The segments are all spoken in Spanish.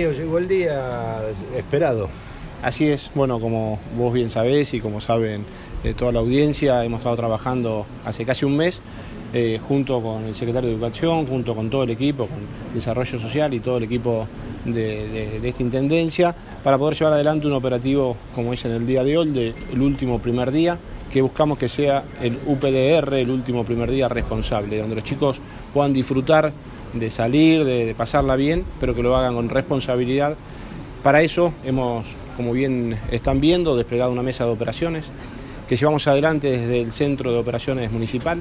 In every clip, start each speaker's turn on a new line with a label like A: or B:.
A: Llegó el día esperado.
B: Así es, bueno, como vos bien sabés y como saben eh, toda la audiencia, hemos estado trabajando hace casi un mes eh, junto con el secretario de Educación, junto con todo el equipo, con Desarrollo Social y todo el equipo de, esta Intendencia, para poder llevar adelante un operativo como es en el día de hoy, de, el último primer día, que buscamos que sea el UPDR, el último primer día responsable, donde los chicos puedan disfrutar de salir, de, pasarla bien, pero que lo hagan con responsabilidad. Para eso hemos, como bien están viendo, desplegado una mesa de operaciones que llevamos adelante desde el Centro de Operaciones Municipal,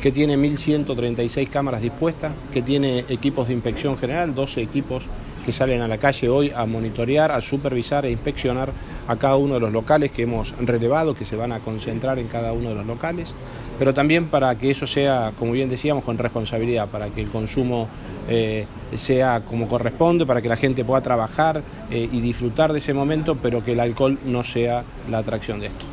B: que tiene 1.136 cámaras dispuestas, que tiene equipos de inspección general, 12 equipos que salen a la calle hoy a monitorear, a supervisar e inspeccionar a cada uno de los locales que hemos relevado, que se van a concentrar en cada uno de los locales, pero también para que eso sea, como bien decíamos, con responsabilidad, para que el consumo eh, sea como corresponde, para que la gente pueda trabajar eh, y disfrutar de ese momento, pero que el alcohol no sea la atracción de esto.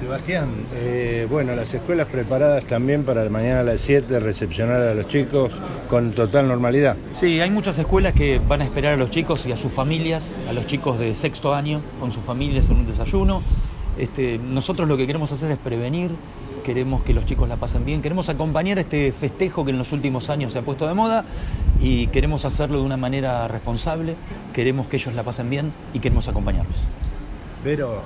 A: Sebastián, eh, bueno, las escuelas preparadas también para mañana a las 7 recepcionar a los chicos con total normalidad.
C: Sí, hay muchas escuelas que van a esperar a los chicos y a sus familias, a los chicos de sexto año, con sus familias en un desayuno. Este, nosotros lo que queremos hacer es prevenir, queremos que los chicos la pasen bien, queremos acompañar este festejo que en los últimos años se ha puesto de moda y queremos hacerlo de una manera responsable, queremos que ellos la pasen bien y queremos acompañarlos.
A: Pero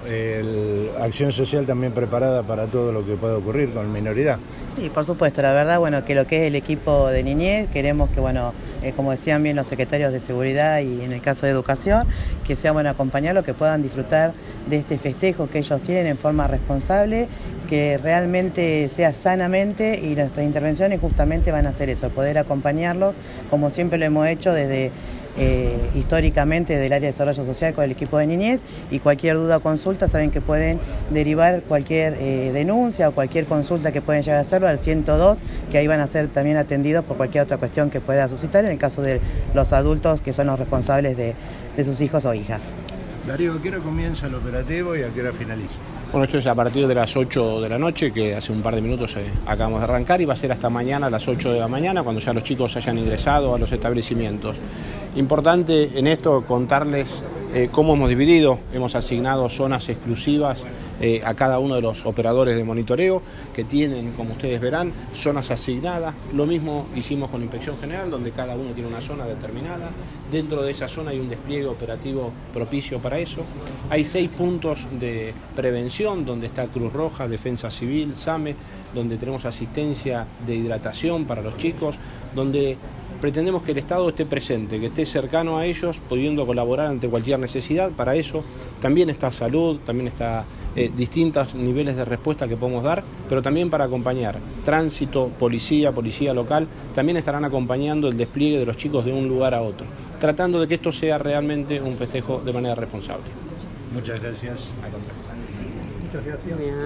A: acción social también preparada para todo lo que pueda ocurrir con minoridad.
D: Sí, por supuesto, la verdad, bueno, que lo que es el equipo de niñez, queremos que, bueno, eh, como decían bien los secretarios de seguridad y en el caso de educación, que sea bueno acompañarlos, que puedan disfrutar de este festejo que ellos tienen en forma responsable, que realmente sea sanamente y nuestras intervenciones justamente van a hacer eso, poder acompañarlos, como siempre lo hemos hecho desde eh, históricamente del área de desarrollo social con el equipo de niñez y cualquier duda o consulta saben que pueden derivar cualquier eh, denuncia o cualquier consulta que pueden llegar a hacerlo al 102, que ahí van a ser también atendidos por cualquier otra cuestión que pueda suscitar en el caso de los adultos que son los responsables de, de sus hijos o hijas.
A: Darío, ¿a qué hora comienza el operativo y a qué hora finaliza?
B: Bueno, esto es a partir de las 8 de la noche, que hace un par de minutos eh, acabamos de arrancar, y va a ser hasta mañana a las 8 de la mañana, cuando ya los chicos hayan ingresado a los establecimientos. Importante en esto contarles eh, cómo hemos dividido, hemos asignado zonas exclusivas eh, a cada uno de los operadores de monitoreo que tienen, como ustedes verán, zonas asignadas. Lo mismo hicimos con Inspección General, donde cada uno tiene una zona determinada. Dentro de esa zona hay un despliegue operativo propicio para eso. Hay seis puntos de prevención, donde está Cruz Roja, Defensa Civil, SAME, donde tenemos asistencia de hidratación para los chicos, donde pretendemos que el Estado esté presente, que esté cercano a ellos, pudiendo colaborar ante cualquier necesidad. Para eso también está salud, también está eh, distintos niveles de respuesta que podemos dar, pero también para acompañar tránsito, policía, policía local, también estarán acompañando el despliegue de los chicos de un lugar a otro, tratando de que esto sea realmente un festejo de manera responsable.
A: Muchas gracias.
D: Muchas gracias.